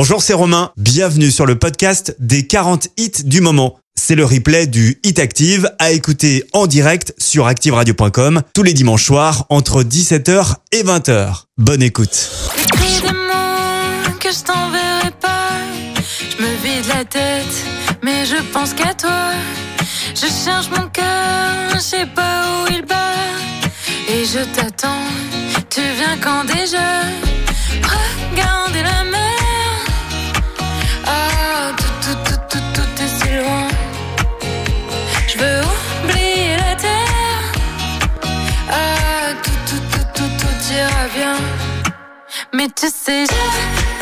Bonjour, c'est Romain. Bienvenue sur le podcast des 40 hits du moment. C'est le replay du Hit Active à écouter en direct sur activeradio.com tous les dimanches soirs entre 17h et 20h. Bonne écoute. Mais tu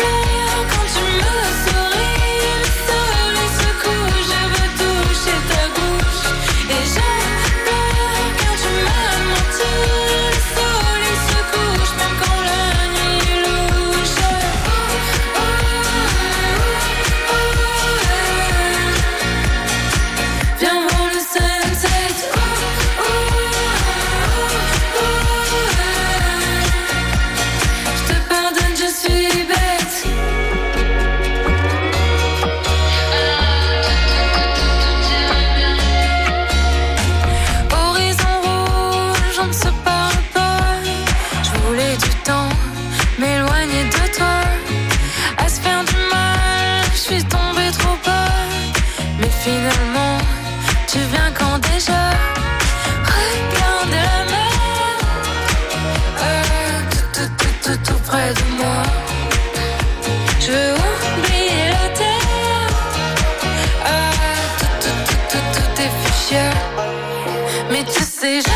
près de moi. Je veux oublier la terre. Ah, tout, tout, tout, tout, tout est fuchsia. Mais tu sais, j'ai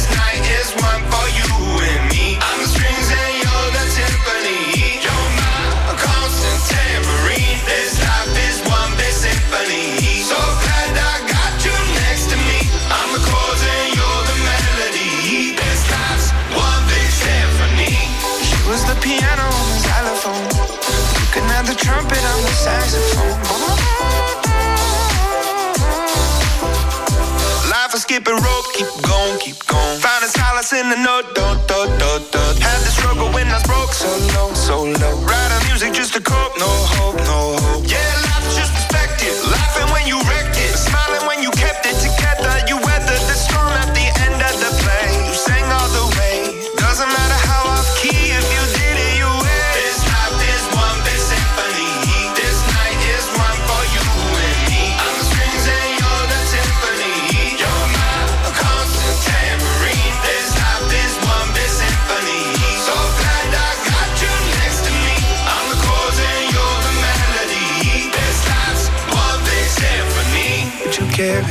skipping rope, keep going, keep going. Finding solace in the note, do, do, do, do.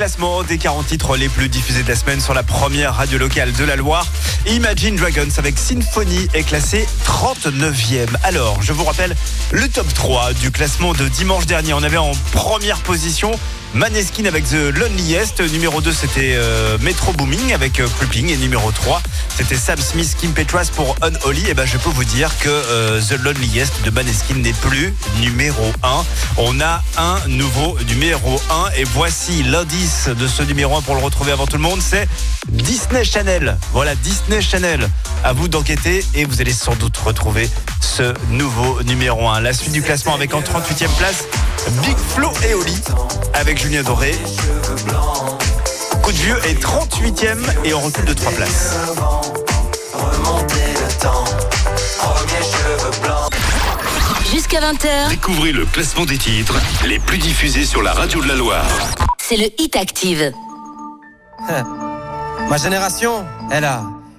Classement des 40 titres les plus diffusés de la semaine sur la première radio locale de la Loire. Imagine Dragons avec Symphony est classé 39e. Alors, je vous rappelle le top 3 du classement de dimanche dernier. On avait en première position Maneskin avec The Loneliest. Numéro 2, c'était euh, Metro Booming avec euh, Creeping. Et numéro 3, c'était Sam Smith, Kim Petras pour Unholy. Et ben, je peux vous dire que euh, The Loneliest de Maneskin n'est plus numéro 1. On a un nouveau numéro 1. Et voici l'indice de ce numéro 1 pour le retrouver avant tout le monde. C'est Disney Channel. Voilà, Disney Channel. À vous d'enquêter et vous allez sans doute retrouver ce nouveau numéro 1. La suite du classement avec en 38e place Big Flo et Oli avec Julien Doré. Coup de vieux est 38e et on recule de 3 places. Jusqu'à 20h, Découvrez le classement des titres les plus diffusés sur la radio de la Loire. c'est le Hit Active. Ma génération, elle a,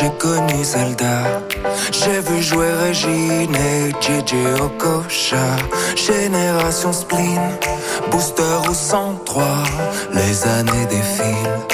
j'ai connu Zelda. J'ai vu jouer Régine et JJ Okocha. Génération spleen, booster ou 103. Les années défilent,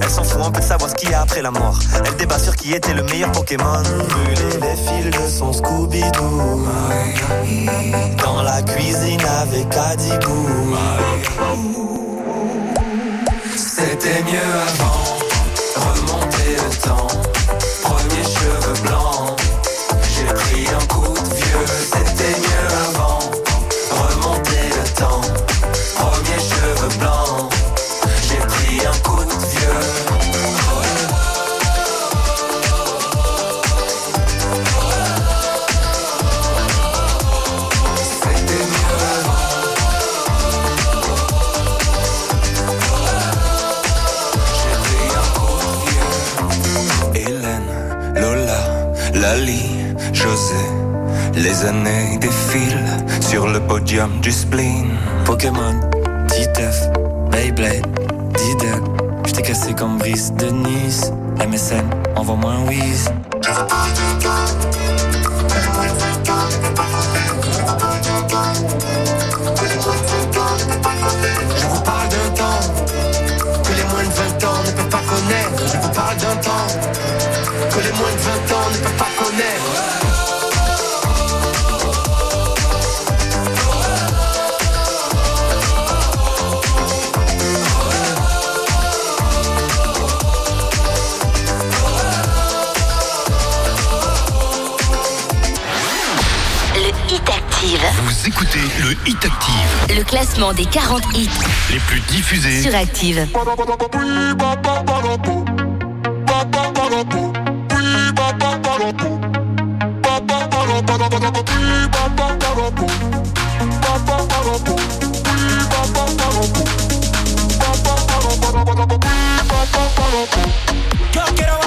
Elle s'en fout un peu de savoir ce qu'il y a après la mort. Elle débat sur qui était le meilleur Pokémon. Brûler les fils de son Scooby-Doo. Dans la cuisine avec Adibou. C'était mieux avant, remonter le temps. Lali, José. Les années défilent sur le podium du spleen. Pokémon, Titeuf, Beyblade, Diddle. J't'ai cassé comme Brice de Nice. MSN, envoie-moi un whiz. Le Hit Active, Le classement des 40 hits les plus diffusés. sur Active. Yo quiero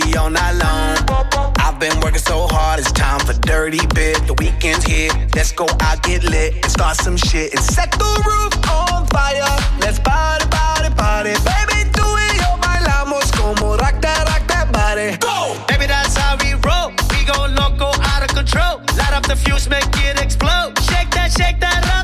party all night long. I've been working so hard, it's time for dirty bit. The weekend's here, let's go out, get lit, and start some shit. And set the roof on fire. Let's party, party, party. Baby, do it, yo bailamos como rock that, rock that body. Go! Baby, that's how we roll. We go loco, out of control. Light up the fuse, make it explode. Shake that, shake that rapido,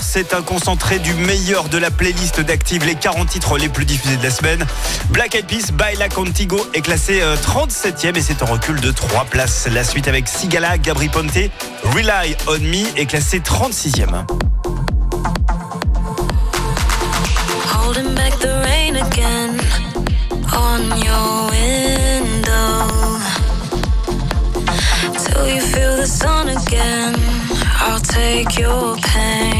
c'est un concentré du meilleur de la playlist d'Active, les 40 titres les plus diffusés de la semaine. Black Eyed Peas, by La Contigo est classé euh, 37e et c'est en recul de 3 places. La suite avec Sigala, Gabri Ponte, Rely on Me est classé 36e. Holding back the rain again on your window. Till you feel the sun again, I'll take your pain.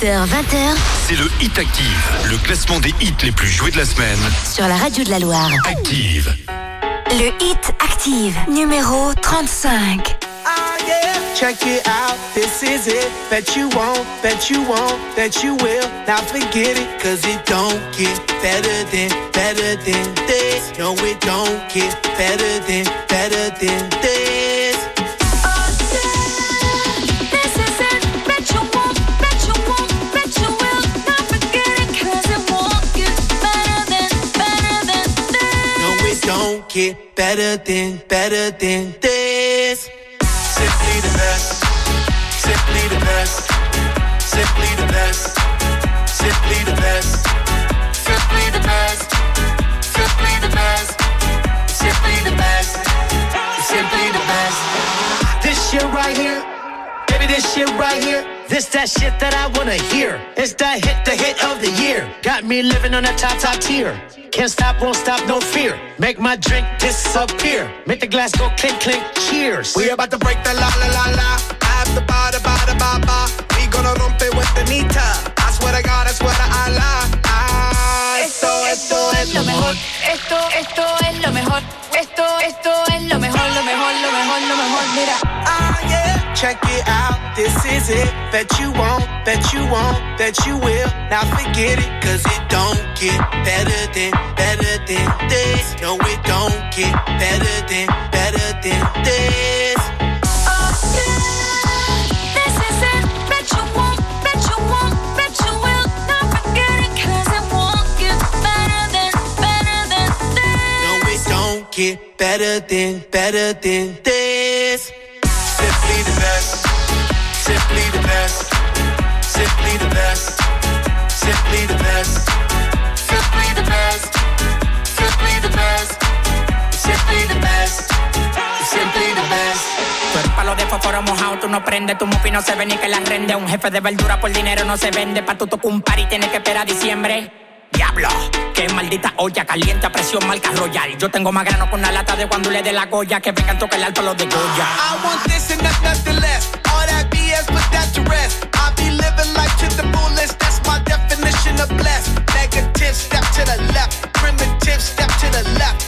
18h-20h, c'est le Hit Active, le classement des hits les plus joués de la semaine. Sur la radio de la Loire. Active. Le Hit Active, numéro 35. Ah yeah, check it out, this is it. Bet you won't, bet you won't, bet you will. Now forget it, cause it don't get better than, better than this. No, it don't get better than, better than this. Get better than, better than this. Simply the best, simply the best, this shit right here. This that shit that I wanna hear. It's that hit, the hit of the year. Got me living on a top, top tier. Can't stop, won't stop, no fear. Make my drink disappear. Make the glass go clink, clink, cheers. We about to break the la la la la. After ba da ba da ba ba. We gonna rompe with the nita. I swear to God, I swear to Allah. Ah, esto, esto es lo mejor. Esto, esto es lo mejor. Esto, esto es lo mejor, lo mejor, lo mejor, lo mejor. Mira. Ah, yeah. Check it out, this is it. Bet you won't, bet you won't, bet you will. Now forget it, cause it don't get better than, better than this. No, it don't get better than, better than this. This is it. Bet you won't, bet you won't, bet you will. Not forget it, 'cause it won't get better than, better than this. No, it don't get better than, better than this. Simply the best, simply the best, simply the best, simply the best, simply the best, simply the best, simply the best, simply the best. Tú eres palo de fósforo mojado, tú no prendes, tu mufi no se ve ni que la rende. Un jefe de verdura por dinero no se vende. Pa' tu tocar un par y tienes que esperar a diciembre. Diablo, qué maldita olla caliente a presión marca royal. Yo tengo más grano con una lata de cuando le dé la goya que vengan toca el alto los de Goya. I want this and not nothing less. To. I be living life to the fullest. That's my definition of blessed. Negative, step to the left. Primitive, step to the left.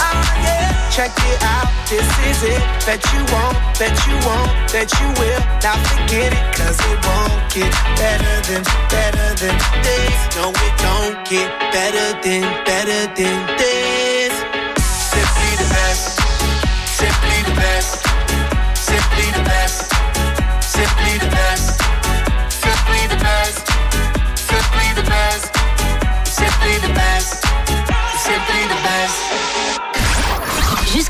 Ah. Check it out, this is it. Bet you won't, bet you won't, bet you will. Now forget it, cause it won't get better than, better than this. No, it don't get better than, better than this. Simply the best, simply the best, simply the best,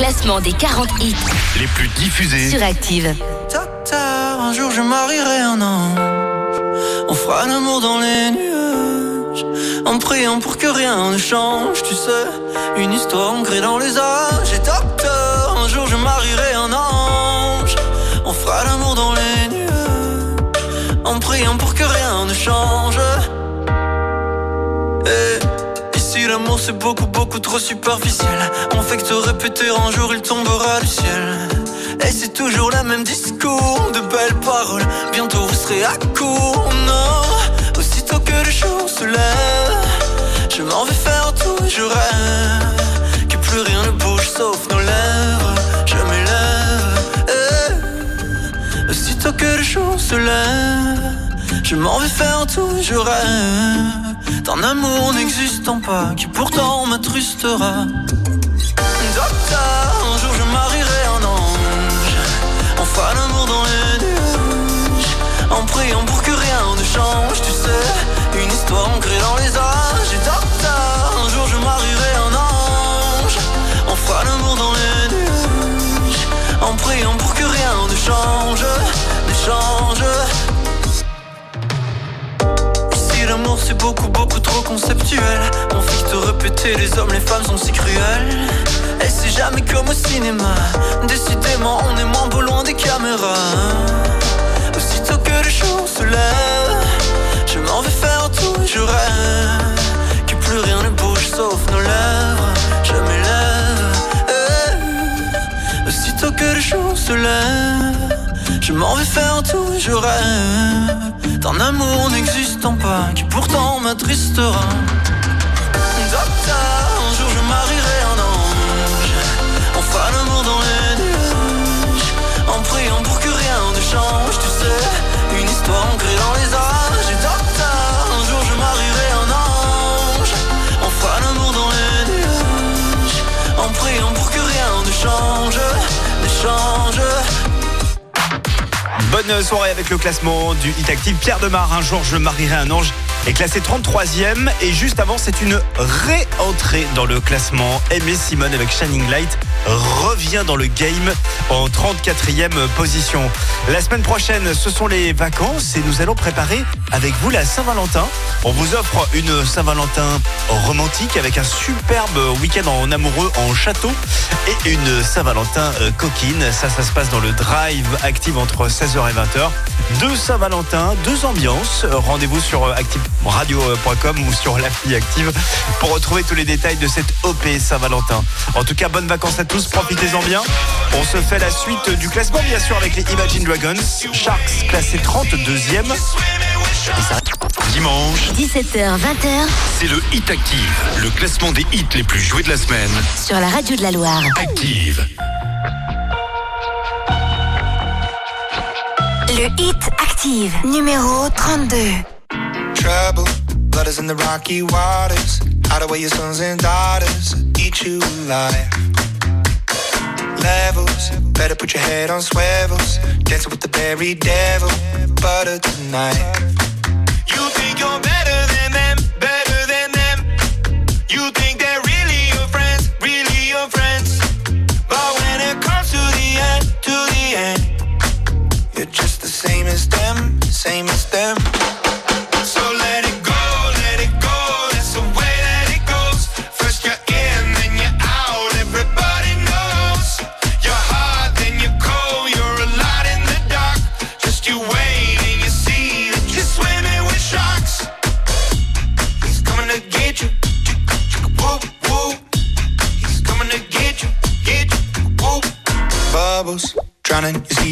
classement des 40 hits les plus diffusés. sur Active. Tard, un jour je marierai un ange. On fera l'amour dans les nuages. En priant pour que rien ne change, tu sais. Une histoire ancrée dans les âges. Et docteur, c'est beaucoup beaucoup trop superficiel. On fait que te répéter un jour il tombera du ciel. Et c'est toujours la même discours, de belles paroles. Bientôt vous serez à court, non. Aussitôt que le jour se lève, je m'en vais faire tout je rêve. Que plus rien ne bouge sauf nos lèvres. Je m'élève. eh. Aussitôt que le jour se lève, je m'en vais faire tout je rêve d'un amour n'existant pas qui pourtant m'attrustera. Docteur, un jour je marierai un ange, enfin l'amour dans les nuages, en priant pour que rien ne change, tu sais, une histoire ancrée dans les âges. Et un jour je marierai un ange, enfin l'amour dans les nuages, en priant pour que rien ne change, ne change. Ici l'amour c'est beaucoup beaucoup trop conceptuel. On fait que te répéter les hommes les femmes sont si cruels. Et c'est jamais comme au cinéma. Décidément on est moins beau loin des caméras. Aussitôt que le jour se lève Je m'en vais faire tout je rêve Que plus rien ne bouge sauf nos lèvres. Je m'élève. Eh. Aussitôt que le jour se lève Je m'en vais faire tout je rêve D'un amour n'existant pas Qui pourtant m'attristera. Docteur, un jour je marierai un ange. On fera l'amour dans les nuages. En priant pour que rien ne change Tu sais, une histoire ancrée dans les âges. Et docteur, un jour je marierai un ange. On fera l'amour dans les nuages. En priant pour que rien ne change Ne change Bonne soirée avec le classement du Hit Active. Pierre Demar, un jour je marierai un ange, est classé 33e. Et juste avant, c'est une réentrée dans le classement. Aimé Simone avec Shining Light revient dans le game en 34e position. La semaine prochaine, ce sont les vacances et nous allons préparer avec vous la Saint-Valentin. On vous offre une Saint-Valentin romantique avec un superbe week-end en amoureux en château et une Saint-Valentin euh, coquine. Ça, ça se passe dans le Drive Active entre 16h et 20h. Deux Saint-Valentin, deux ambiances. Rendez-vous sur euh, activeradio.com ou sur l'appli Active pour retrouver tous les détails de cette OP Saint-Valentin. En tout cas, bonnes vacances à tous, profitez-en bien. On se fait la suite du classement, bien sûr, avec les Imagine Dragons. Sharks classé 32e. Et ça Dimanche, 17h, 20h c'est le Hit Active, le classement des hits les plus joués de la semaine. sur la radio de la Loire. Active. Le hit active, numéro 32. trouble. Blood is in the rocky waters. Hide away your sons and daughters. Eat you alive. Levels. Better put your head on swivels. Dancing with the very devil. Butter tonight. You think you're better than them, better than them. You think they're really your friends, really your friends. But when it comes to the end, to the end, you're just the same as them, same as them.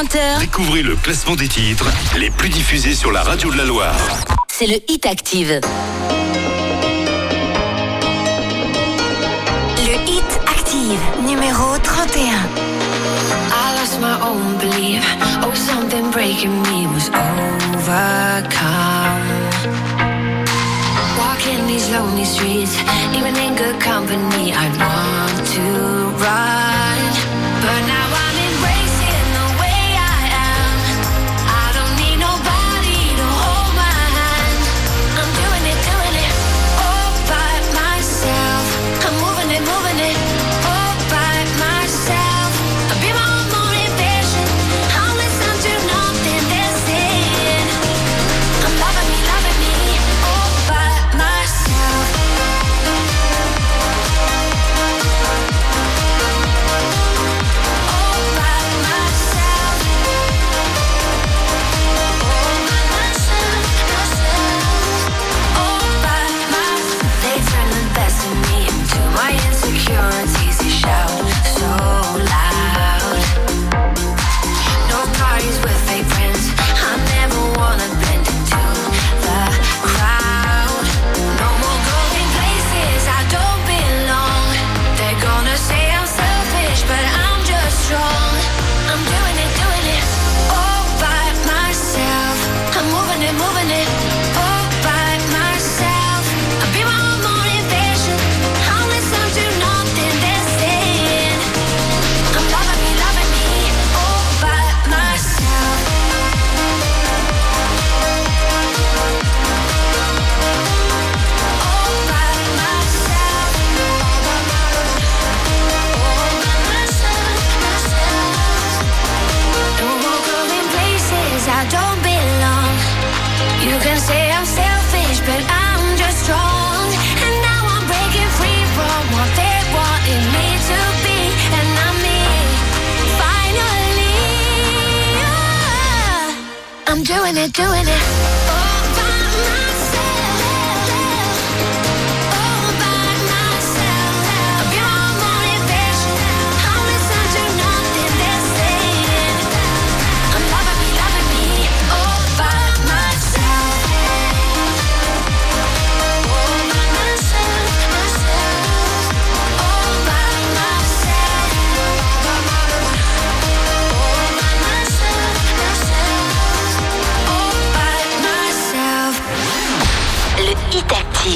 20h. Découvrez le classement des titres les plus diffusés sur la radio de la Loire. C'est le Hit Active. Le Hit Active, numéro 31. I lost my own belief. Oh, something breaking me was overcome. Walking these lonely streets, even in good company, I want to ride. doing it, doing it.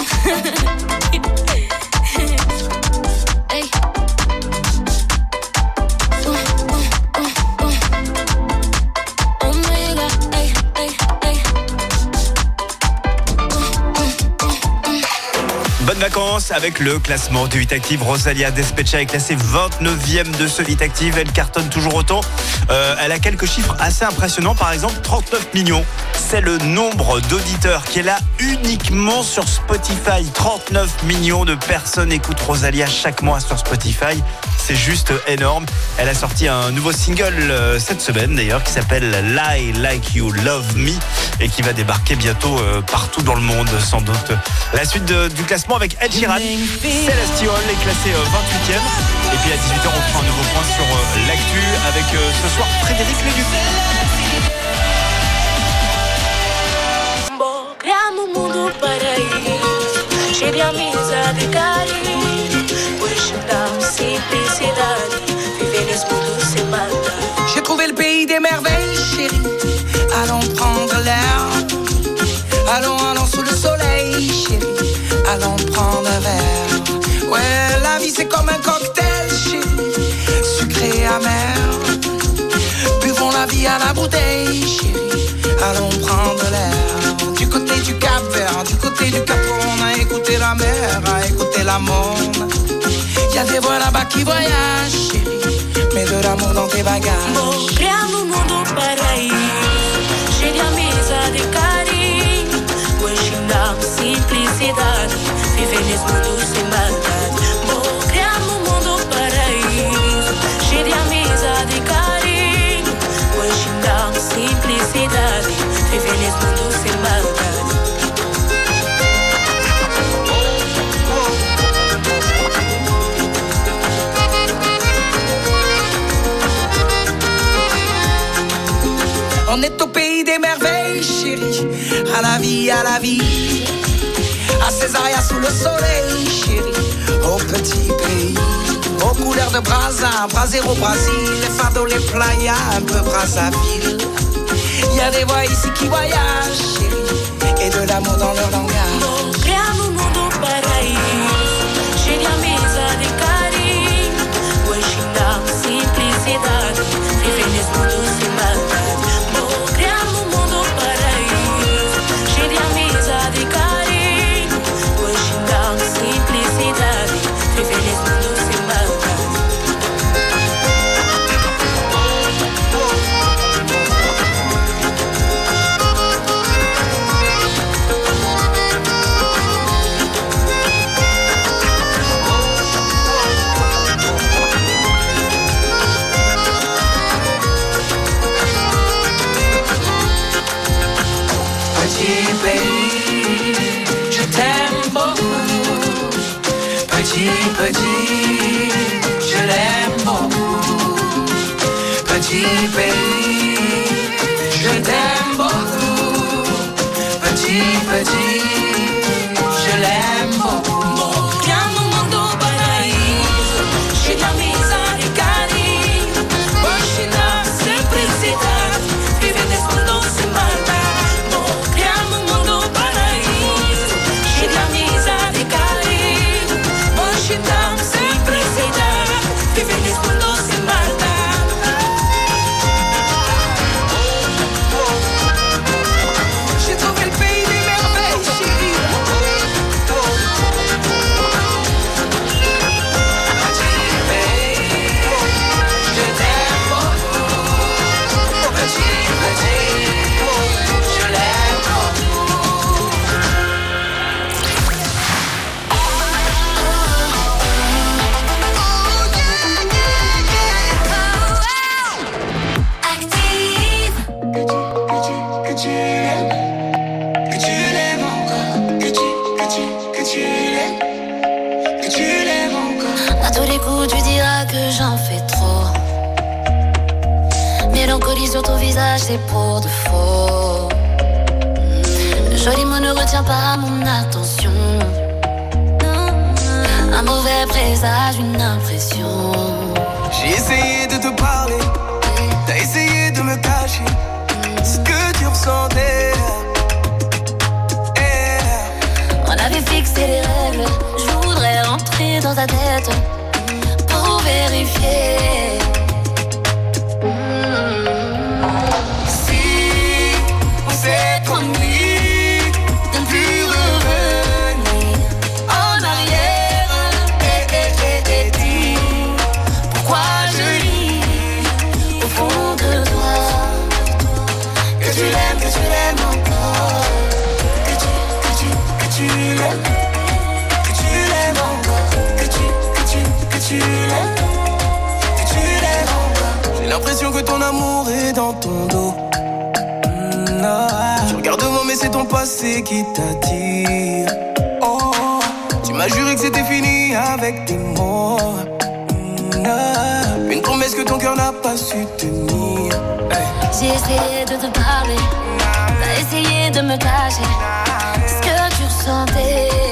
it. Avec le classement du 8 Active. Rosalia Despecha est classée 29e de ce 8 Active. Elle cartonne toujours autant. Euh, elle a quelques chiffres assez impressionnants. Par exemple, 39 millions. C'est le nombre d'auditeurs qu'elle a uniquement sur Spotify. 39 millions de personnes écoutent Rosalia chaque mois sur Spotify. C'est juste énorme. Elle a sorti un nouveau single euh, cette semaine d'ailleurs qui s'appelle Lie Like You Love Me et qui va débarquer bientôt euh, partout dans le monde sans doute. La suite du classement avec Ed Sheeran. Celestial est classé euh, 28e. Et puis à 18h on fera un nouveau point sur euh, l'actu avec euh, ce soir Frédéric Léduc. J'ai trouvé le pays des merveilles, chérie. Allons prendre l'air. Allons, allons sous le soleil, chérie. Allons prendre un verre. Ouais, la vie c'est comme un cocktail, chérie. Sucré amer. Buvons la vie à la bouteille, chérie. Allons prendre l'air. Du côté du Cap Vert, du côté du Cap, on a écouté la mer, a écouté la monde. Y a des voix là-bas qui voyagent, chérie. Dans tes bagages. Bom, criamos um mundo paraíso Cheio de amizade e carinho. Hoje dá simplicidade. Viver nesse mundo sem maldade. Criamos um mundo de amizade e carinho. Hoje simplicidade. Viver nesse mundo On est au pays des merveilles, chérie. À la vie, à la vie. À Césaria sous le soleil, chérie. Au petit pays. Aux couleurs de Brasa, Brasero au Brésil. Les fardeaux, les playas, un peu Brazzaville. Y a des voix ici qui voyagent, chérie. Et de l'amour dans leur langage. c'est pour de faux. Joli mot ne retient pas mon attention. Un mauvais présage, une impression. J'ai essayé de te parler, t'as essayé de me cacher ce que tu ressentais. On avait fixé les règles, je voudrais rentrer dans ta tête pour vérifier. c'est ton passé qui t'attire. Oh, tu m'as juré que c'était fini avec tes mots. Mm-hmm. Une promesse que ton cœur n'a pas su tenir. J'ai essayé de te parler, t'as essayé de me cacher ce que tu ressentais.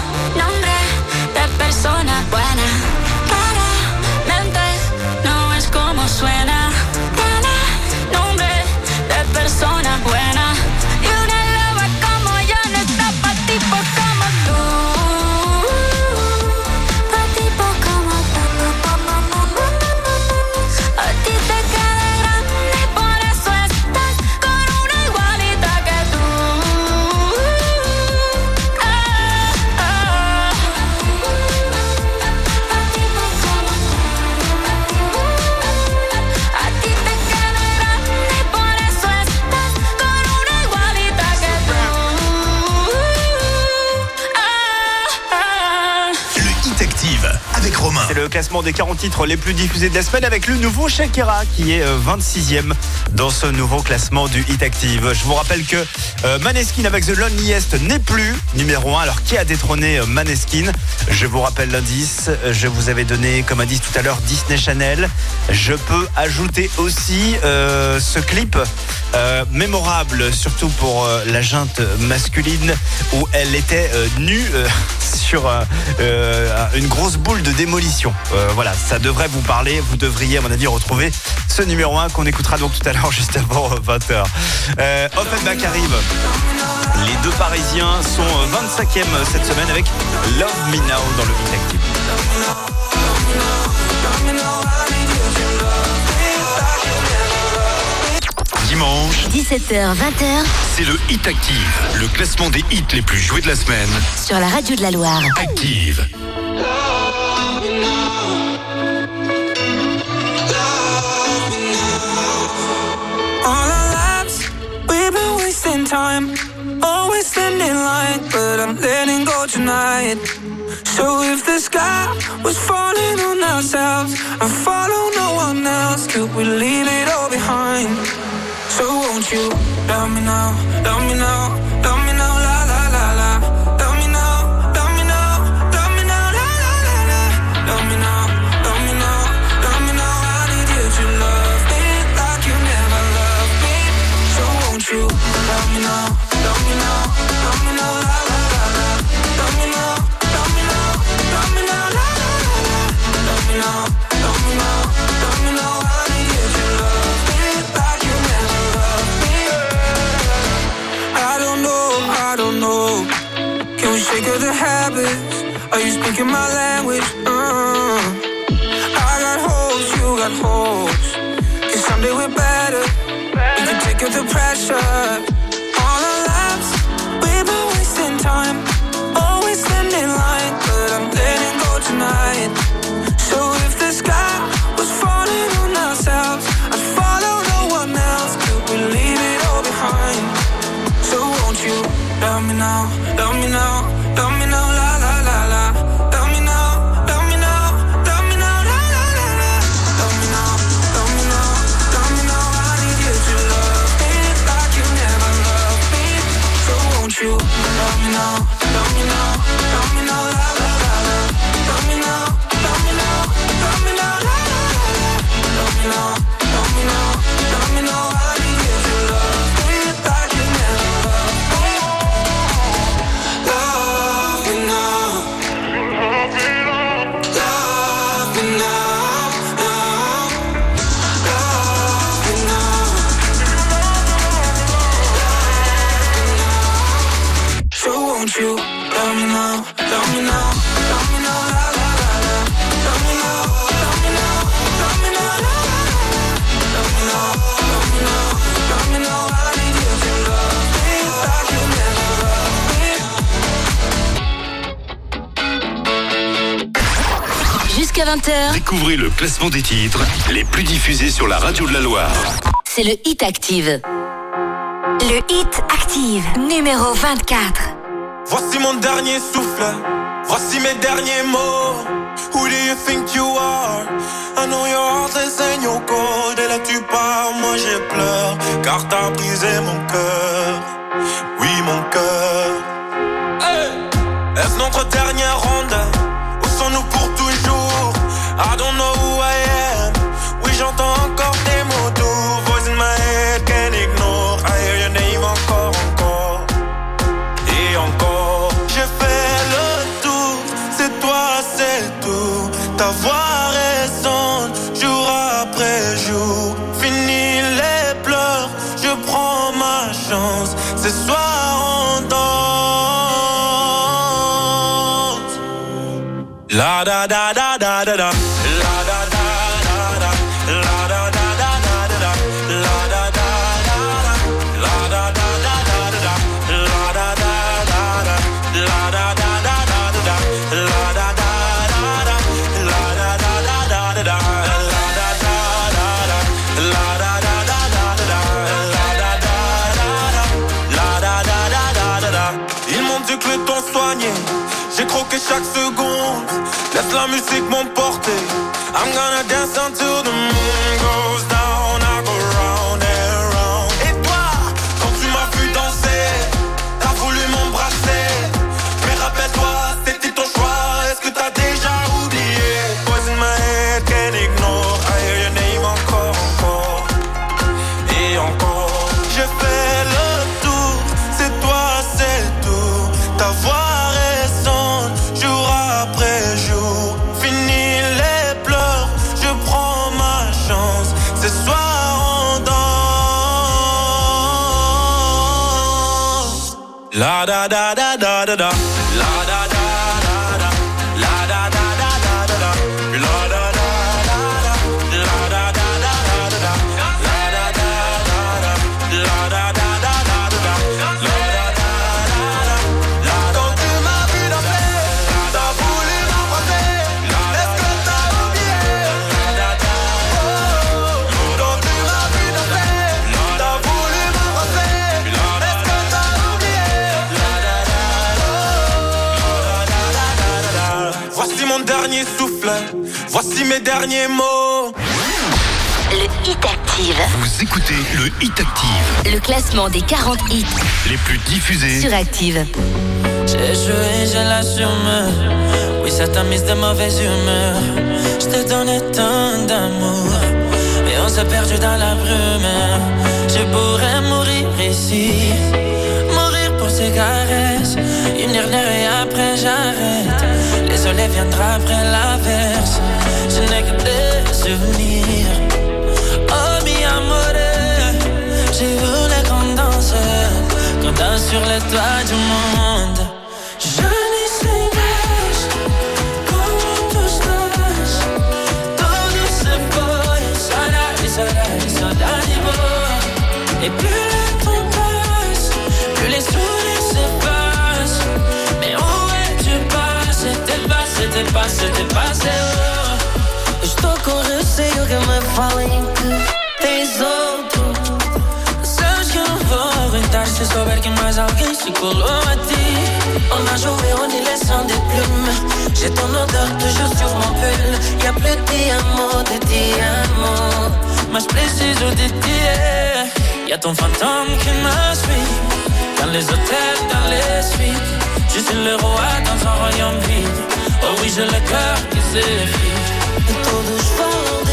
persona buena. Claramente no es como suena. Tiene nombre de persona buena. Classement des 40 titres les plus diffusés de la semaine avec le nouveau Shakira qui est euh, 26e dans ce nouveau classement du Hit Active. Je vous rappelle que euh, Maneskin avec The Loneliest n'est plus numéro 1. Alors qui a détrôné euh, Maneskin? Je vous rappelle l'indice. Je vous avais donné comme indice tout à l'heure Disney Channel. Je peux ajouter aussi euh, ce clip euh, mémorable, surtout pour euh, la junte masculine où elle était euh, nue euh, sur euh, euh, une grosse boule de démolition. Euh, voilà, ça devrait vous parler. Vous devriez, à mon avis, retrouver ce numéro 1 qu'on écoutera donc tout à l'heure, juste avant 20h. Euh, Offenbach arrive. Les deux Parisiens sont euh, 25e cette semaine avec Love Me Now dans le Hit Active. Dimanche, 17h, 20h c'est le Hit Active, le classement des hits les plus joués de la semaine. sur la radio de la Loire. Active. Time. Always standing line, but I'm letting go tonight. So if the sky was falling on ourselves and follow no one else, could we leave it all behind? So won't you love me now, love me now, love Shake of the habits? Are you speaking my language? Uh, I got holes, you got holes. Cause someday we're better. Can take the pressure. Jusqu'à 20h, Découvrez le classement des titres les plus diffusés sur la radio de la Loire. c'est le Hit Active. Le Hit Active, numéro 24. Voici mon dernier souffle, voici mes derniers mots. Who do you think you are? I know your heartless and your cold. Et là tu pars, moi j'ai pleure, car t'as brisé mon cœur. Oui, mon cœur. Hey! Est-ce notre da da da. La musique m'emporter. Da da da da da da. Mes derniers mots. Le Hit Active, Vous écoutez le Hit Active, le classement des 40 hits les plus diffusés. sur Active. J'ai joué, je l'assume. Oui, ça t'a mise de mauvaise humeur. Je t'ai donné tant d'amour. Et on s'est perdu dans la brume. Je pourrais mourir ici. Mourir pour ces caresses. Une dernière et après j'arrête. Les soleils viendra après l'averse. Je. Oh, mi amore. J'ai voulu qu'on danse. Qu'on danse sur les toits du monde. Je. Et plus le temps passe, plus les sourires se passent. Mais où es-tu passé? T'es passé, t'es passé, t'es passé. oh. Receio que me falem que tens outro. Sabes que eu não vou aguentar se souber que mais alguém se colou a ti. On a joué en laissant des plumes. J'ai ton odeur toujours sur mon pull. Y'a plus de diamants, de diamants. Mas preciso de ti. Y'a ton fantôme qui me suit. Dans les hôtels, dans les suites. Je suis le roi dans un royaume vide. Oh oui, j'ai le cœur qui s'effrite. Et todos falam de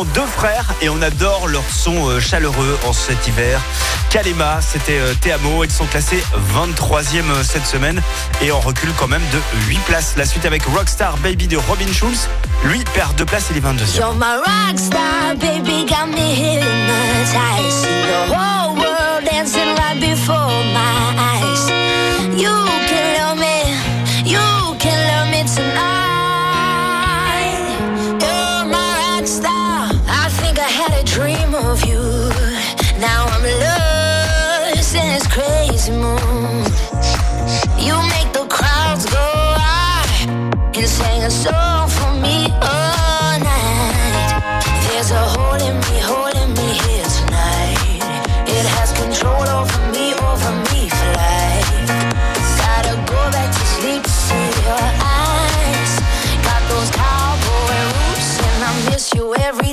deux frères et on adore leur son euh, chaleureux en cet hiver. Kalema, c'était euh, Théamo, ils sont classés 23e euh, cette semaine et on recule quand même de 8 places. La suite avec Rockstar Baby de Robin Schulz, lui perd deux places, il est 22e.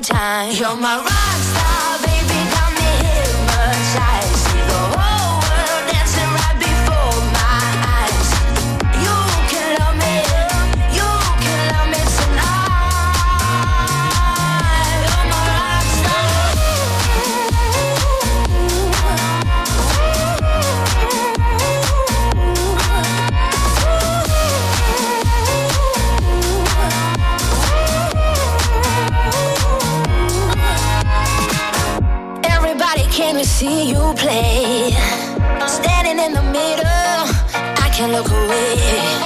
time. You're my rockstar. see you play. Standing in the middle, I can't look away.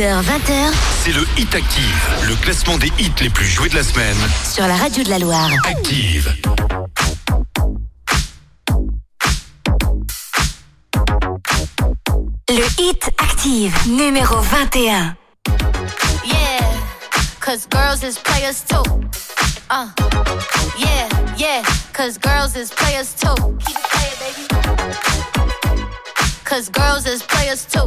20h, c'est le Hit Active, le classement des hits les plus joués de la semaine. Sur la radio de la Loire. Active. Le Hit Active, numéro 21. Yeah, cause girls is players too. Uh, yeah, yeah, cause girls is players too. Keep playing, baby. Cause girls is players too.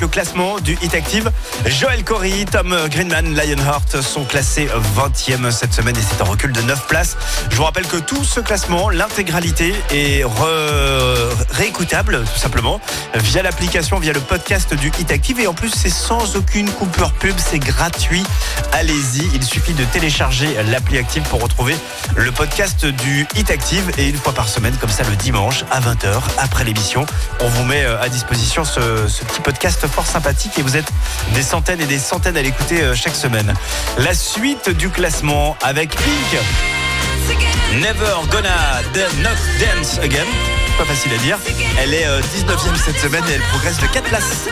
Le classement du Hit Active. Joel Corey, Tom Greenman, Lionheart sont classés 20e cette semaine et c'est un recul de 9 places. Je vous rappelle que tout ce classement, l'intégralité est réécoutable tout simplement via l'application, via le podcast du Hit Active et en plus c'est sans aucune coupure pub, c'est gratuit. Allez-y, il suffit de télécharger l'appli Active pour retrouver le podcast du Hit Active et une fois par semaine comme ça le dimanche à 20h après l'émission, on vous met euh, à disposition ce, petit podcast fort sympathique et vous êtes des centaines et des centaines à l'écouter euh, chaque semaine. La suite du classement avec Pink. Never gonna not dance again. Pas facile à dire. Elle est euh, 19e cette semaine et elle progresse de 4 places.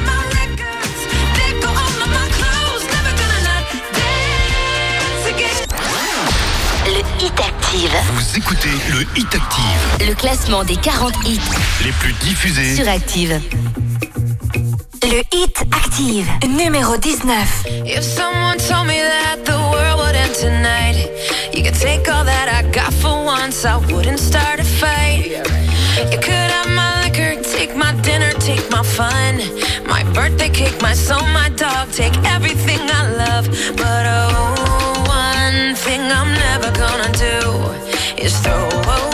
Active. Vous écoutez le Hit Active, Le classement des 40 hits les plus diffusés. sur Active. Le Hit Active, numéro 19. If someone told me that the world would end tonight, you could take all that I got for once, I wouldn't start a fight. You could have my liquor, take my dinner, take my fun, my birthday cake, my soul, my dog, take everything I love. But oh, do is throw away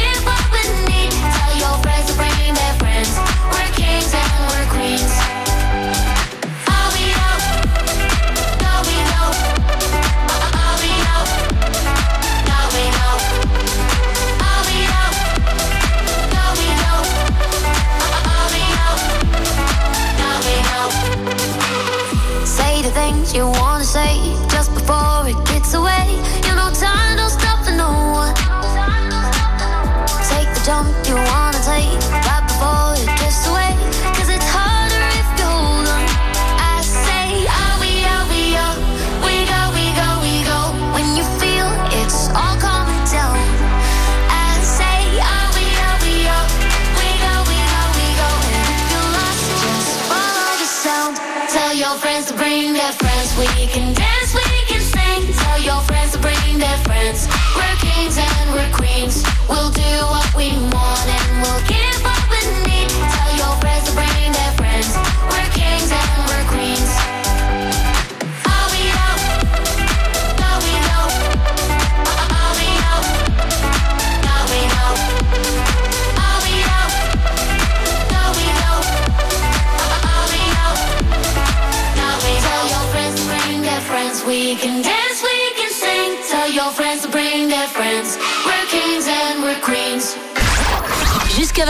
We can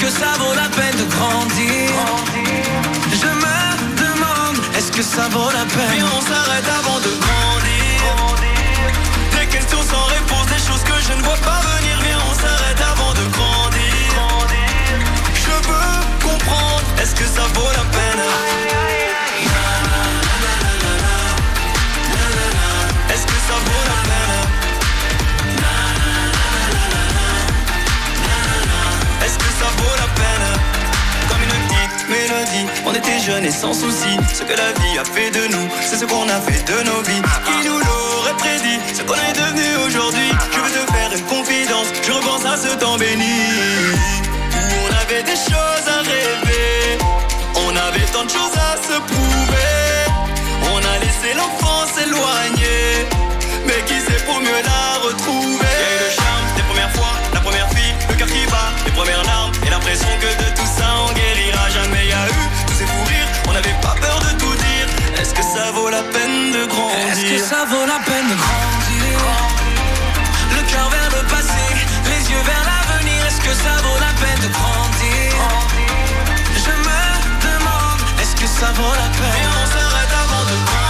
que ça vaut la peine de grandir. Je me demande, est-ce que ça vaut la peine? Viens, on s'arrête avant de grandir. Des questions sans réponse, des choses que je ne vois pas venir Viens, on s'arrête avant de grandir. Je veux comprendre, est-ce que ça vaut la peine? Est-ce que ça vaut la peine ça vaut la peine. Comme une mélodie On était jeunes et sans souci Ce que la vie a fait de nous C'est ce qu'on a fait de nos vies. Qui nous l'aurait prédit Ce qu'on est devenu aujourd'hui? Je veux te faire une confidence Je repense à ce temps béni. Où on avait des choses à rêver On avait tant de choses à se prouver. On a laissé l'enfance s'éloigner Mais qui sait pour mieux la retrouver? Cœur qui bat Les premières larmes et l'impression que de tout ça on guérira. Jamais y a eu tous ces fous rires On n'avait pas peur de tout dire. Est-ce que ça vaut la peine de grandir? Est-ce que ça vaut la peine de grandir? Le cœur vers le passé Les yeux vers l'avenir. Est-ce que ça vaut la peine de grandir? Je me demande Est-ce que ça vaut la peine? Viens, on s'arrête avant de grandir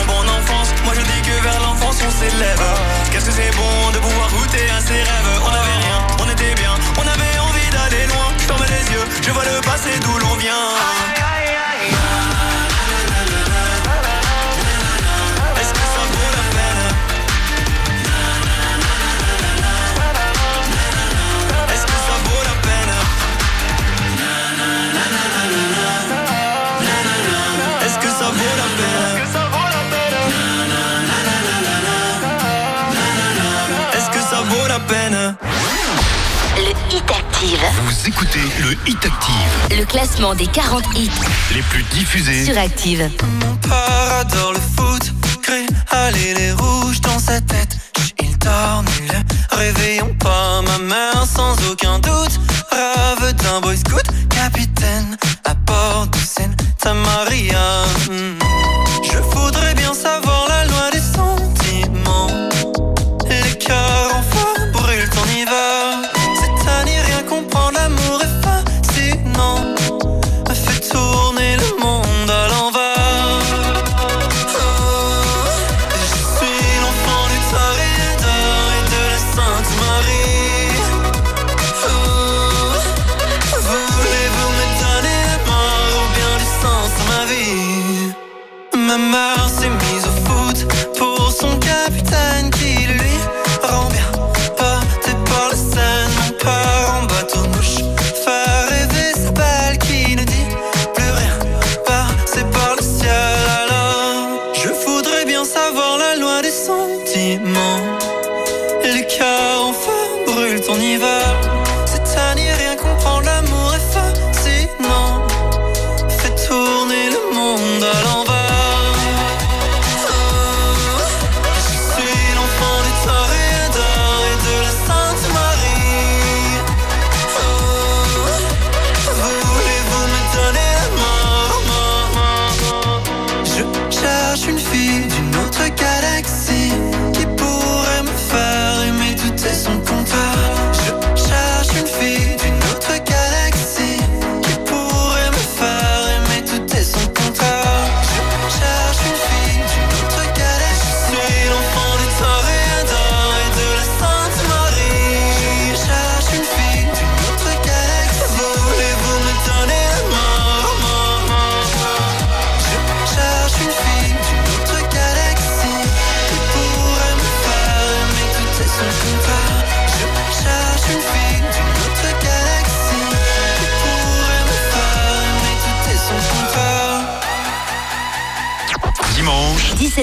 Moi je dis que vers l'enfance on s'élève. Qu'est-ce que c'est bon de pouvoir goûter à ses rêves? On n'avait rien, on était bien On avait envie d'aller loin. Je ferme les yeux, je vois le passé d'où l'on vient Vous écoutez le Hit Active. Le classement des 40 hits les plus diffusés sur Active. Mon adore le foot, crée, allez les rouges dans sa tête. Il tornule, réveillons pas ma main sans aucun doute. Rave d'un boy scout, capitaine, à bord de scène, ta Maria. Hmm. Je voudrais bien savoir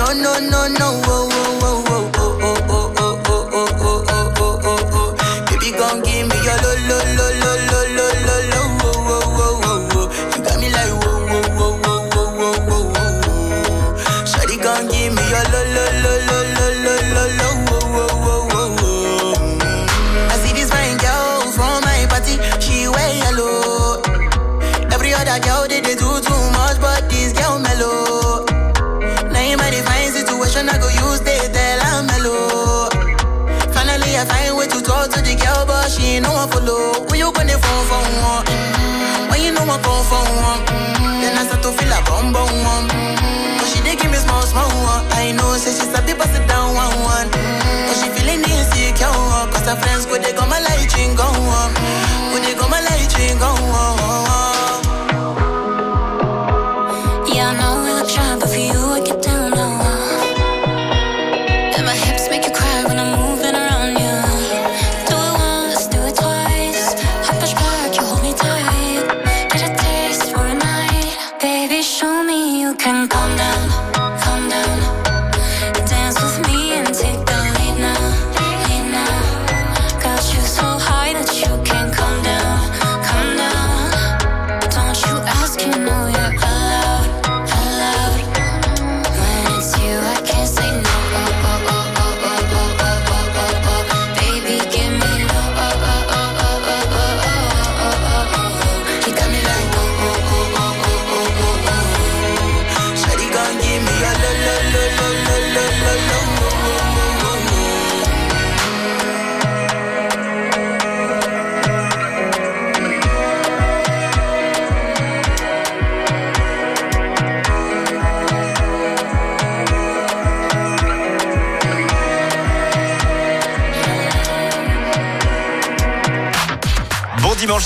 no, no, no, no. Oh.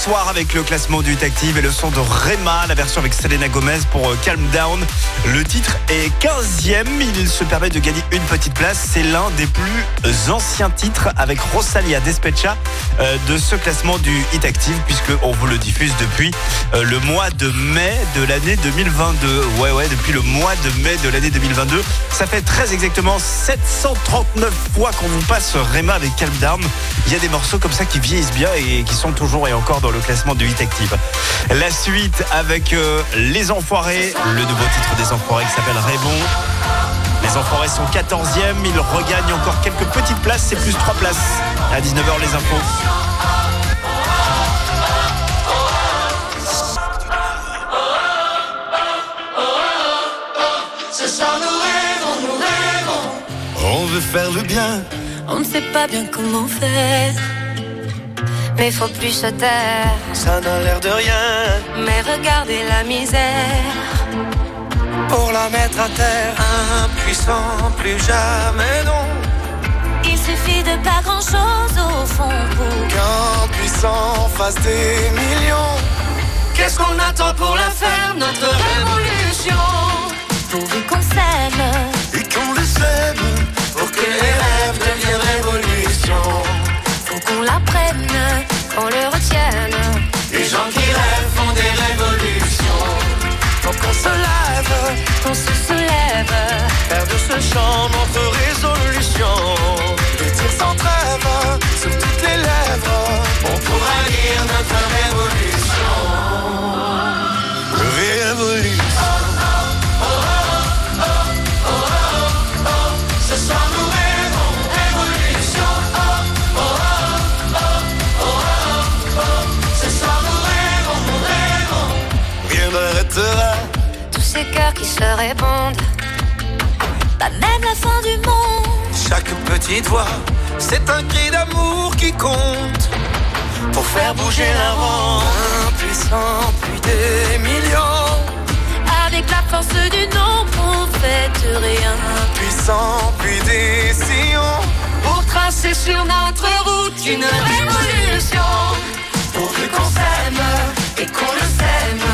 Soir avec le classement du Active et le son de Rema, la version avec Selena Gomez pour euh, Calm Down. Le titre est 15e, il se permet de gagner une petite place. C'est l'un des plus anciens titres avec Rosalia Despecha euh, de ce classement du Hit Active puisqu'on vous le diffuse depuis euh, le mois de mai de l'année 2022. Ouais, ouais, depuis le mois de mai de l'année 2022. Ça fait très exactement 739 fois qu'on vous passe Rema avec Calm Down. Il y a des morceaux comme ça qui vieillissent bien et qui sont toujours et encore dans le classement du Hit Active. La suite avec euh, Les Enfoirés, le nouveau titre des Enfoirés qui s'appelle Raymond. Les Enfoirés sont 14e, ils regagnent encore quelques petites places, c'est plus 3 places. À 19h les infos. Ce soir nous rêvons, nous rêvons. On veut faire le bien. On ne sait pas bien comment faire. Mais faut plus se taire. Ça n'a l'air de rien. Mais regardez la misère. Pour la mettre à terre, impuissant, plus jamais non. Il suffit de pas grand chose au fond pour Qu'un puissant fasse des millions. Qu'est-ce qu'on attend pour la faire, notre révolution? Pourvu qu'on s'aime. Et qu'on le sème pour que les rêves deviennent révolution. Faut qu'on la prenne, qu'on le retienne. Les gens qui rêvent font des révolutions. Faut qu'on se lève, Qu'on se soulève. faire de ce chant notre résolution. Le tir sans trêve sur toutes les lèvres. On pourra lire notre. Révolution. Se répondent. Pas même la fin du monde. Chaque petite voix, c'est un cri d'amour qui compte. Pour faire bouger la ronde. Impuissant, puis des millions. Avec la force du nombre, on fait rien. Puissant, puis des sillons. Pour tracer sur notre route une révolution. Pourvu qu'on s'aime Et qu'on le sème.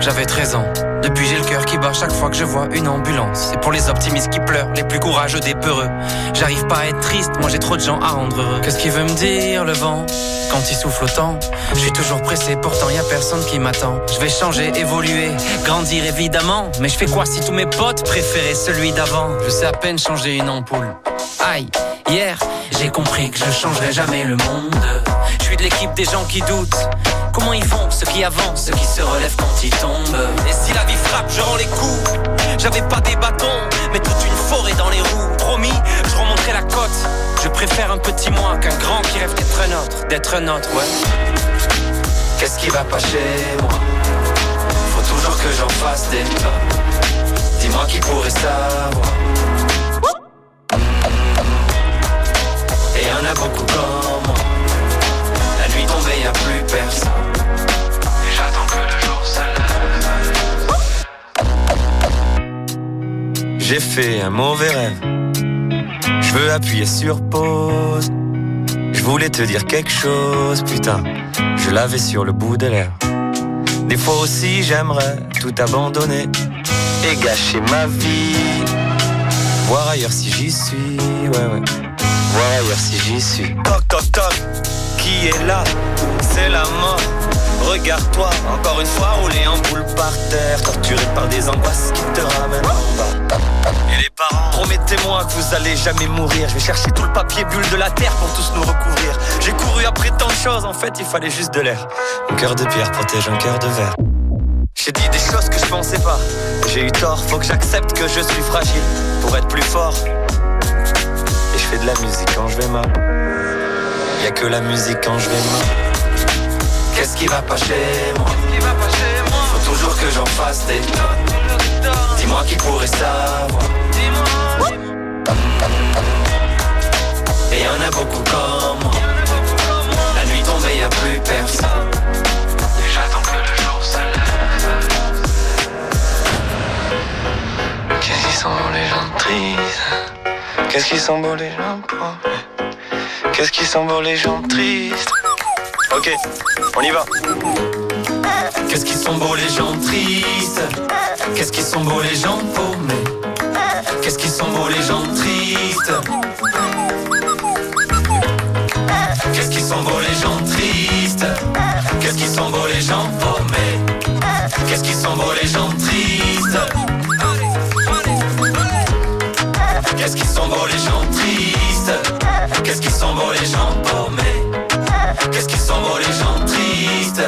J'avais 13 ans. Depuis j'ai le cœur qui bat chaque fois que je vois une ambulance. C'est pour les optimistes qui pleurent, les plus courageux des peureux. J'arrive pas à être triste, moi j'ai trop de gens à rendre heureux. Qu'est-ce qu'il veut me dire le vent? Quand il souffle autant Je suis toujours pressé, pourtant y a personne qui m'attend. Je vais changer, évoluer, grandir évidemment. Mais je fais quoi si tous mes potes préféraient celui d'avant? Je sais à peine changer une ampoule. Aïe, hier j'ai compris que je changerai jamais le monde. Je suis de l'équipe des gens qui doutent. Comment ils font, qui avancent, ceux qui se relèvent quand ils tombent Et si la vie frappe, je rends les coups. J'avais pas des bâtons, mais toute une forêt dans les roues. Promis, je remonterai la côte. Je préfère un petit moi qu'un grand qui rêve d'être un autre D'être un autre, ouais. Qu'est-ce qui va pas chez moi? Faut toujours que j'en fasse des pas. Dis-moi qui pourrait savoir. Et y en a beaucoup comme moi. La nuit tombée, y a plus personne J'ai fait un mauvais rêve. Je veux appuyer sur pause. Je voulais te dire quelque chose, putain. Je l'avais sur le bout des lèvres. Des fois aussi, j'aimerais tout abandonner et gâcher ma vie. Voir ailleurs si j'y suis, ouais, ouais. Voir ailleurs si j'y suis. Toc, toc, toc. Qui est là? C'est la mort. Regarde-toi, encore une fois roulé en boule par terre, torturé par des angoisses qui te ramènent en bas. Et les parents, promettez-moi que vous allez jamais mourir. Je vais chercher tout le papier bulle de la terre pour tous nous recouvrir. J'ai couru après tant de choses, en fait, il fallait juste de l'air. Mon cœur de pierre protège un cœur de verre. J'ai dit des choses que je pensais pas. J'ai eu tort, faut que j'accepte que je suis fragile pour être plus fort. Et je fais de la musique quand je vais mal. Y a que la musique quand je vais mal. Qu'est-ce qui va pas chez moi? Faut toujours que j'en fasse des tas Dis-moi qui pourrait savoir. Et y en a beaucoup comme moi. La nuit tombée, y a plus personne. Et j'attends que le jour se lève. Qu'est-ce qu'ils sont beaux les gens tristes Qu'est-ce qu'ils sont beaux les gens pauvres? Qu'est-ce qu'ils sont beaux les gens tristes Ok, on y va. Qu'est-ce qu'ils sont beaux les gens tristes? Qu'est-ce qu'ils sont beaux les gens paumés? Qu'est-ce qu'ils sont beaux les gens tristes? Qu'est-ce qu'ils sont beaux les gens tristes? Qu'est-ce qu'ils sont beaux les gens paumés? Qu'est-ce qu'ils sont beaux les gens tristes? Qu'est-ce qu'ils sont beaux les gens tristes? Qu'est-ce qu'ils sont beaux les gens paumés? Qu'est-ce qu'ils sont beaux les gens tristes?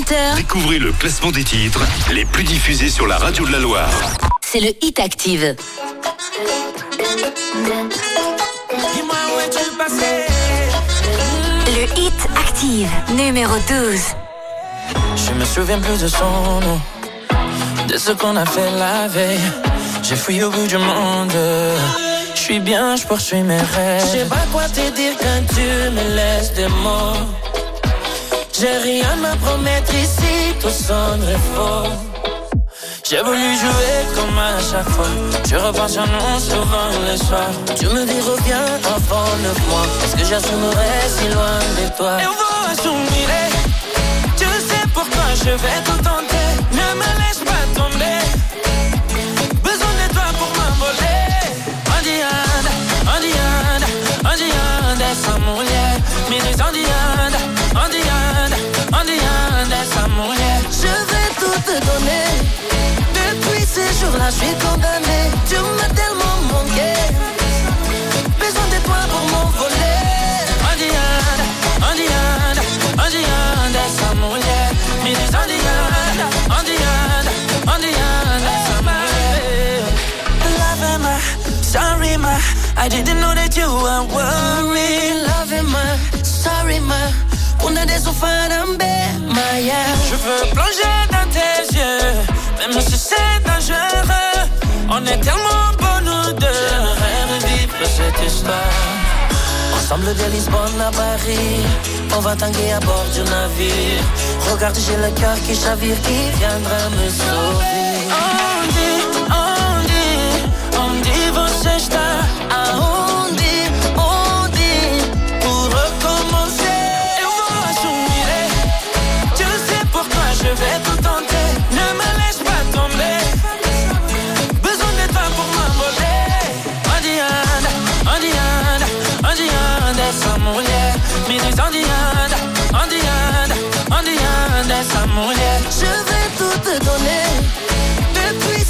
20h, Découvrez le classement des titres les plus diffusés sur la radio de la Loire. c'est le Hit Active. Le Hit Active, numéro 12. Je me souviens plus de son nom, de ce qu'on a fait la veille. J'ai fouillé au bout du monde. Je suis bien, je poursuis mes rêves. Je sais pas quoi te dire quand tu me laisses des mots. J'ai rien à promettre ici, tout sonnerait faux. J'ai voulu jouer comme à chaque fois. Je repense à nous souvent le soir. Tu me dis reviens avant neuf mois. Est-ce que j'assumerai si loin de toi? Et on va assumer. Tu sais pourquoi je vais tout tenter. Ne me laisse pas tomber. Besoin de toi pour m'envoler. Andianda, Andianda, Andianda, essa mulher me diz Andianda, Andianda, Depuis ces jours-là, je suis condamné. Tu m'as tellement manqué. Besoin de toi pour m'envoler. Andianda, Andianda, Andianda, essa mulher me diz Andianda, Andianda, Andianda, essa mulher. Loving my, sorry my, I didn't know that you were worried. Loving my, sorry my, una de esos my yeah. Je veux plonger dans tes yeux, même si c'est dangereux. On est tellement bons nous deux. J'aimerais revivre cette histoire. Ensemble de Lisbonne à Paris, on va tanguer à bord du navire. Regarde, j'ai le cœur qui chavire, qui viendra me sauver. On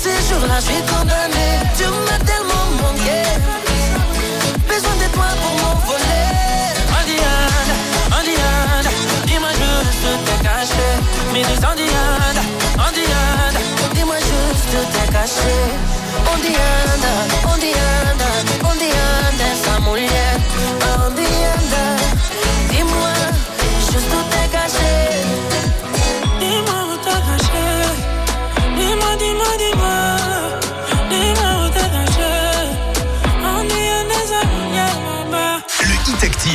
ces jours-là, je suis condamné. Tu m'as tellement manqué. Besoin de toi pour m'envoler. Dis-moi juste t'es caché. Dis-moi juste t'es caché. Anda, onde anda essa mulher? Dis-moi, juste t'es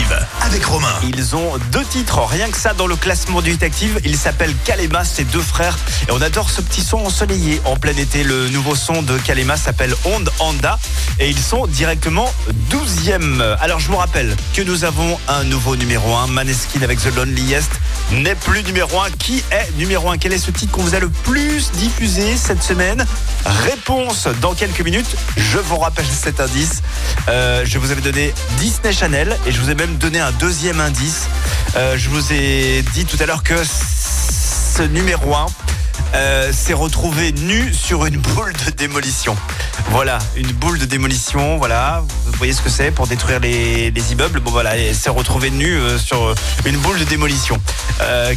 Active avec Romain. Ils ont deux titres, rien que ça dans le classement du Hit Active. Ils s'appellent Kalema, c'est deux frères. Et on adore ce petit son ensoleillé en plein été. Le nouveau son de Kalema s'appelle Onde. Et ils sont directement 12e. Alors je vous rappelle que nous avons un nouveau numéro 1. Maneskin avec The Loneliest n'est plus numéro 1. Qui est numéro 1 Quel est ce titre qu'on vous a le plus diffusé cette semaine? Réponse dans quelques minutes. Je vous rappelle cet indice. Euh, je vous avais donné Disney Channel et je vous ai même donné un deuxième indice. Euh, je vous ai dit tout à l'heure que ce numéro 1 euh, s'est retrouvé nu sur une boule de démolition. Voilà, une boule de démolition, voilà, vous voyez ce que c'est pour détruire les, les immeubles? Bon voilà, elle s'est retrouvée nu euh, sur une boule de démolition.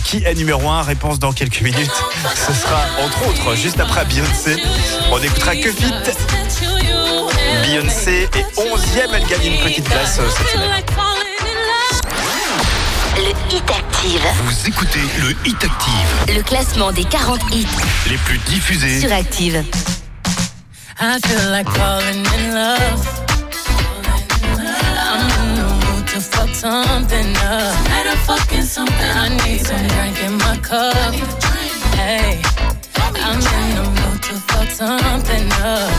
Qui est numéro 1 Réponse dans quelques minutes. Ce sera entre autres juste après Beyoncé. On n'écoutera que Fit. Beyoncé est 11e, elle gagne une petite place cette semaine. Le Hit Active, Vous écoutez le Hit Active, le classement des 40 hits les plus diffusés sur Active. I feel like falling in love. I'm in the mood to fuck something up. Better fucking something. I need some drink in my cup. Hey, I'm in the mood to fuck something up.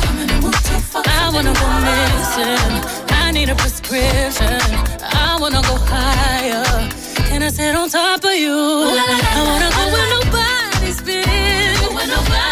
I wanna go missing. I need a prescription. I wanna go higher. Can I sit on top of you? I wanna go where nobody's been. Where nobody's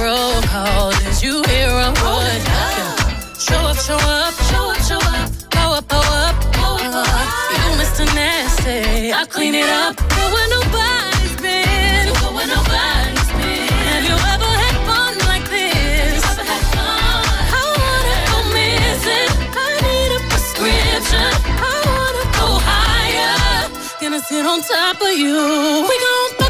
roll. Did you hear a word? Show up, show up, show up, show up. Go up, go up, go up. You Mr. Nasty, I clean it up. Go where nobody's been. Go where nobody's been. Have you ever had fun like this? I wanna go missing. I need a prescription. I wanna go higher. Gonna sit on top of you. We gon'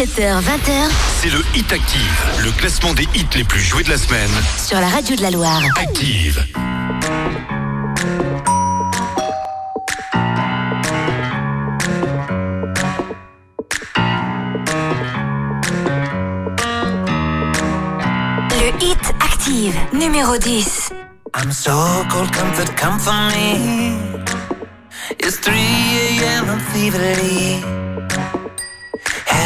17h, 20h c'est le Hit Active, le classement des hits les plus joués de la semaine. sur la radio de la Loire. Active. Le hit active, numéro 10. I'm so cold, comfort, come for me. It's 3 a.m. I'm feverly.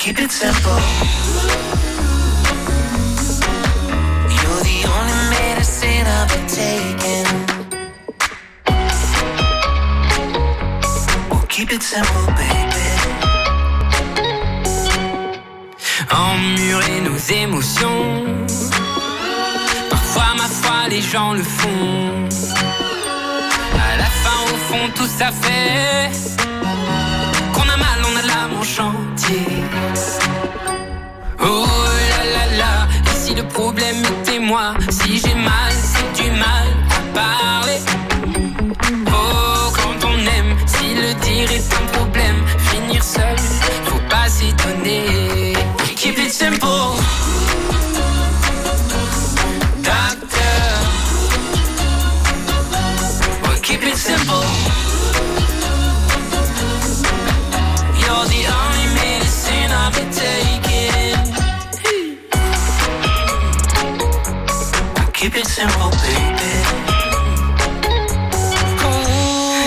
Keep it simple. You're the only medicine I've been taking. We'll keep it simple, baby. Emmurer nos émotions Parfois ma foi les gens le font À la fin au fond tout ça fait Oh là là là Et si le problème était moi Si j'ai mal Keep it simple, baby.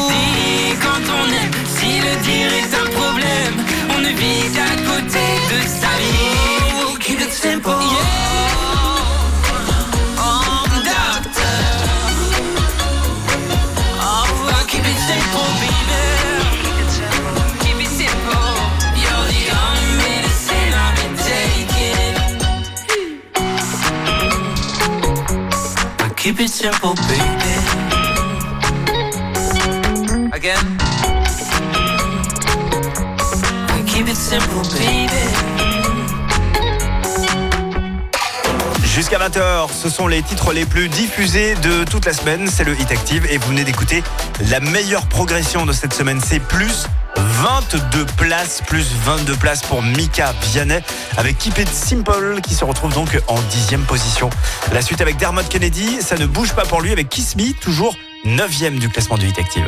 Dis quand on aime Si le dire est un problème On ne vit qu'à côté de sa vie Keep it simple. Jusqu'à 20h, ce sont les titres les plus diffusés de toute la semaine. C'est le Hit Active et vous venez d'écouter la meilleure progression de cette semaine. C'est plus 22 places, plus 22 places pour Mika Vianney avec Keep It Simple qui se retrouve donc en dixième position. La suite avec Dermot Kennedy, ça ne bouge pas pour lui avec Kiss Me, toujours 9 du classement du Hit Active.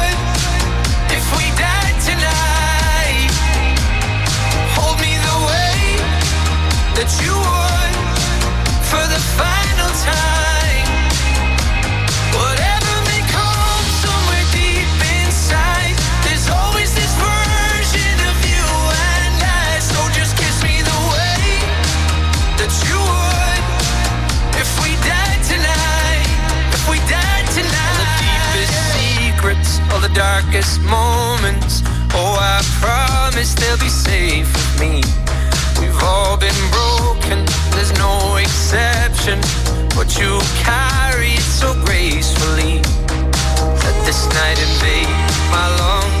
that you for the final time. Whatever may come somewhere deep inside, there's always this version of you and I. So just kiss me the way that you would if we died tonight. If we died tonight. All the deepest secrets, all the darkest moments. Oh, I promise they'll be safe with me. All been broken, there's no exception. But you carry it so gracefully. Let this night invade my lungs.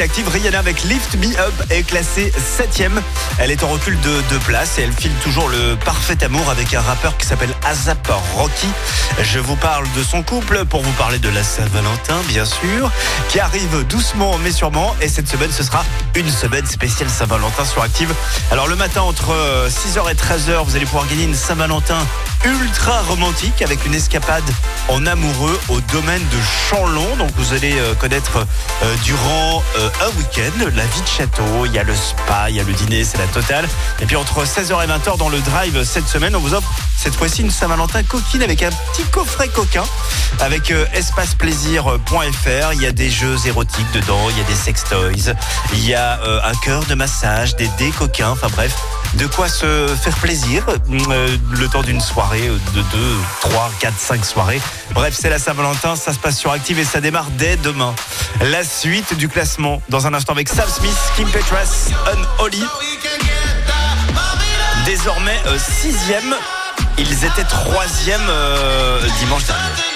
Active. Rihanna avec Lift Me Up est classée 7 Elle est en recul de deux places et elle file toujours le parfait amour avec un rappeur qui s'appelle Azap Rocky. Je vous parle de son couple pour vous parler de la Saint-Valentin, bien sûr, qui arrive doucement mais sûrement. Et cette semaine, ce sera une semaine spéciale Saint-Valentin sur Active. Alors le matin, entre 6h et 13h, vous allez pouvoir gagner une Saint-Valentin ultra romantique avec une escapade en amoureux au domaine de Chanlon. Donc vous allez euh, connaître euh, durant euh, un week-end la vie de château, il y a le spa, il y a le dîner, c'est la totale. Et puis entre 16h et 20h dans le drive cette semaine, on vous offre cette fois-ci une Saint-Valentin coquine avec un petit coffret coquin avec espaceplaisir.fr. Il y a des jeux érotiques dedans, il y a des sextoys, il y a un cœur de massage, des dés coquins, enfin bref, de quoi se faire plaisir euh, le temps d'une soirée, euh, de deux, trois, quatre, cinq soirées. Bref, c'est la Saint-Valentin, ça se passe sur Active et ça démarre dès demain. La suite du classement dans un instant avec Sam Smith, Kim Petras, Unholy. Désormais euh, sixième, ils étaient troisième dimanche dernier.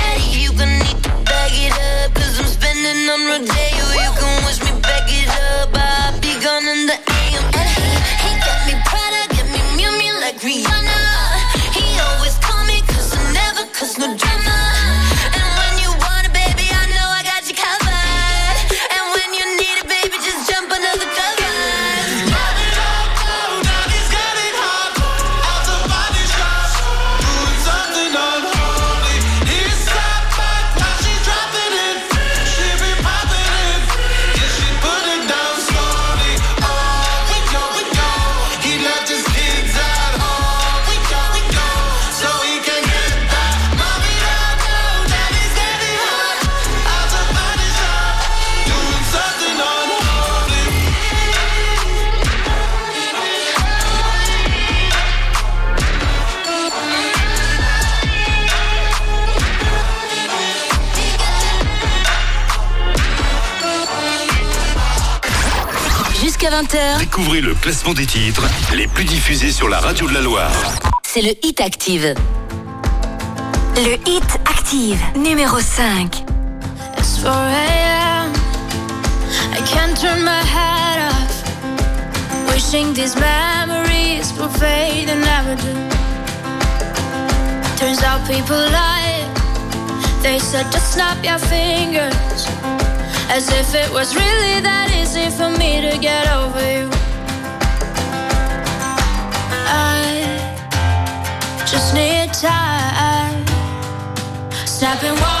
18h. Découvrez le classement des titres les plus diffusés sur la radio de la Loire. C'est le Hit Active. Le Hit Active, numéro 5. It's 4 a.m. I can't turn my head off. Wishing these memories will fade and never do. Turns out people lie. They said just snap your fingers. As if it was really that easy for me to get over you. I just need time. One, two.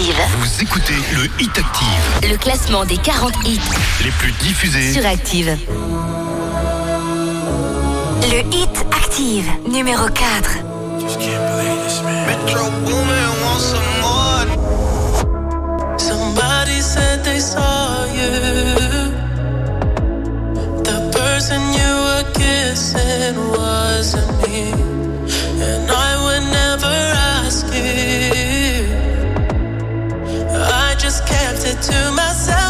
Active. Vous écoutez le Hit Active, Le classement des 40 hits les plus diffusés. sur Active. Le Hit Active, numéro 4. Metro Boomin wants some more. Somebody said they saw you. The person you were kissing wasn't me. Just kept it to myself.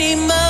Anymore.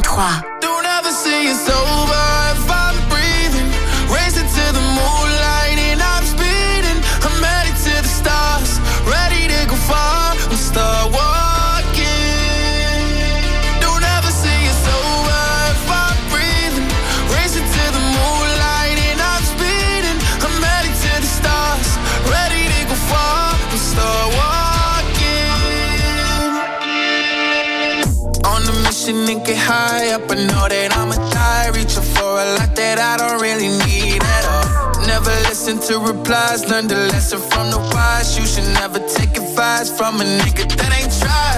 03. To replies. Learn the lesson from the wise. You should never take advice from a nigga that ain't tried.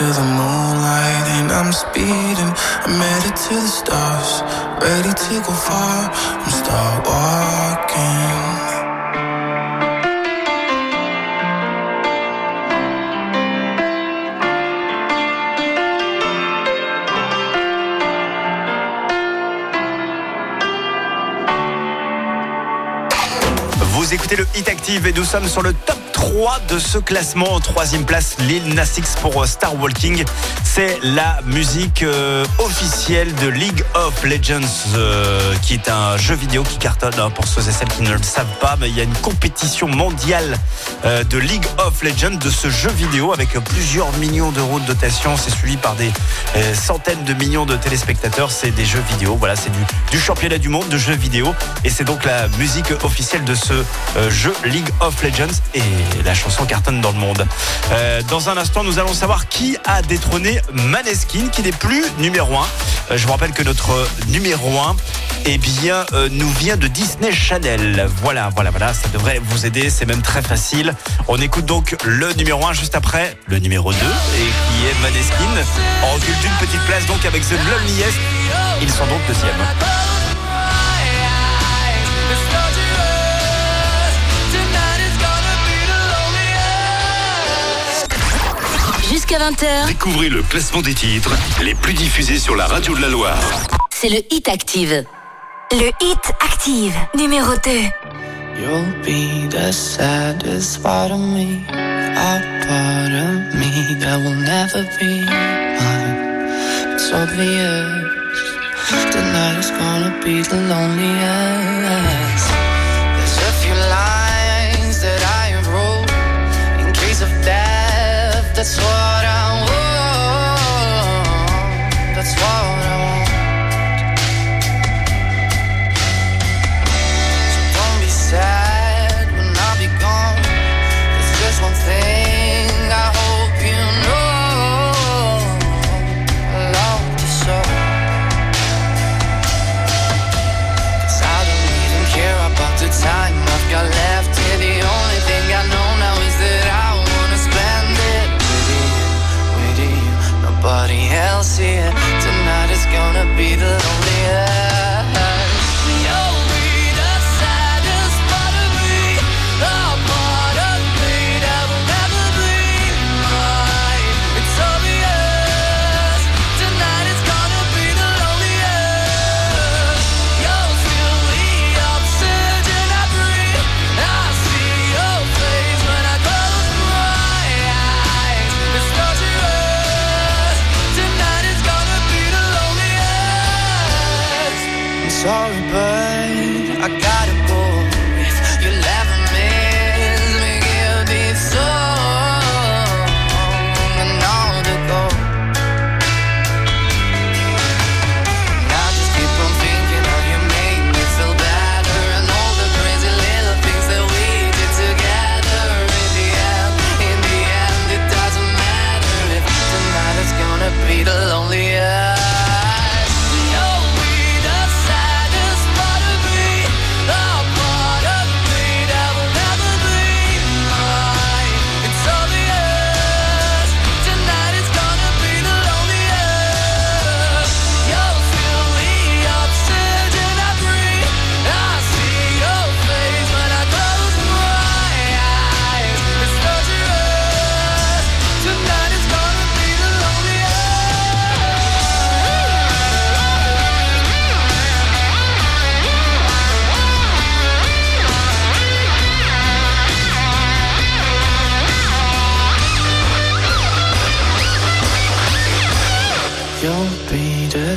To the moonlight and I'm speeding. I'm headed to the stars, ready to go far. I'm start walking. Vous écoutez le Hit Active et nous sommes sur le top 3 de ce classement. En troisième place, Lil Nas X pour euh, Star Walking. C'est la musique euh, officielle de League of Legends, euh, qui est un jeu vidéo qui cartonne hein, pour ceux et celles qui ne le savent pas. Mais il y a une compétition mondiale euh, de League of Legends de ce jeu vidéo avec plusieurs millions d'euros de dotation. C'est suivi par des centaines de millions de téléspectateurs. C'est des jeux vidéo. Voilà, c'est du, du championnat du monde de jeux vidéo. Et c'est donc la musique officielle de ce jeu League of Legends. Et la chanson cartonne dans le monde. Dans un instant, nous allons savoir qui a détrôné Maneskin, qui n'est plus numéro 1. je vous rappelle que notre numéro 1 eh bien, euh, nous vient de Disney Channel. Voilà, voilà, voilà, ça devrait vous aider, c'est même très facile. On écoute donc le numéro 1 juste après le numéro 2, et qui est Maneskin. On recule d'une petite place donc avec The Loneliest. Ils sont donc deuxième. Jusqu'à 20h, Découvrez le classement des titres les plus diffusés sur la radio de la Loire. c'est le Hit Active. Le Hit Active, numéro 2. You'll be the saddest part of me, a part of me that will never be mine. It's obvious tonight is gonna be the loneliest. There's a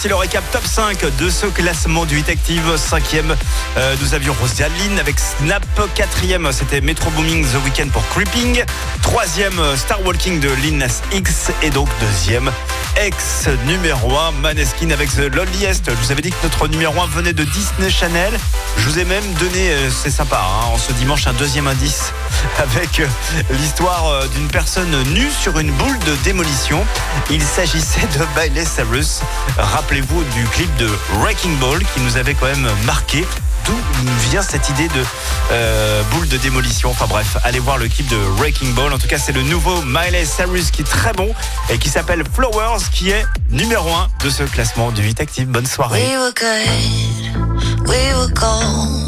Voici le récap top 5 de ce classement du 8 Active. Cinquième, euh, nous avions Rosaline avec Snap. Quatrième, c'était Metro Booming The Weekend pour Creeping. Troisième, euh, Star Walking de Lil Nas X. Et donc deuxième, ex numéro 1, Maneskin avec The Loneliest. Je vous avais dit que notre numéro 1 venait de Disney Channel. Je vous ai même donné, euh, c'est sympa, hein, en ce dimanche, un deuxième indice avec euh, l'histoire euh, d'une personne nue sur une boule de démolition. Il s'agissait de Miley Cyrus. Rappelez-vous du clip de Wrecking Ball qui nous avait quand même marqué. D'où vient cette idée de euh, boule de démolition? Enfin bref, allez voir le clip de Wrecking Ball. En tout cas, c'est le nouveau Miley Cyrus qui est très bon et qui s'appelle Flowers, qui est numéro 1 de ce classement du 8 Active. Bonne soirée. We were we were.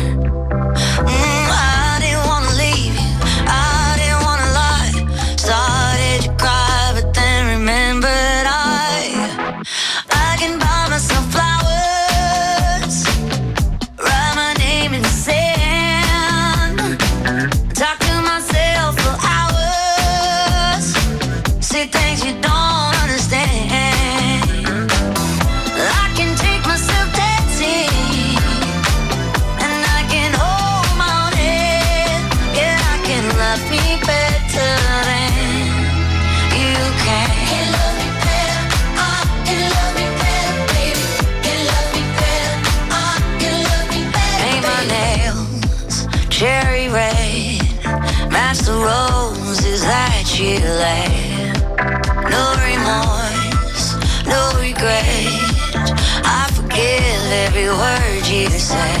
Laid. No remorse, no regret. I forgive every word you say.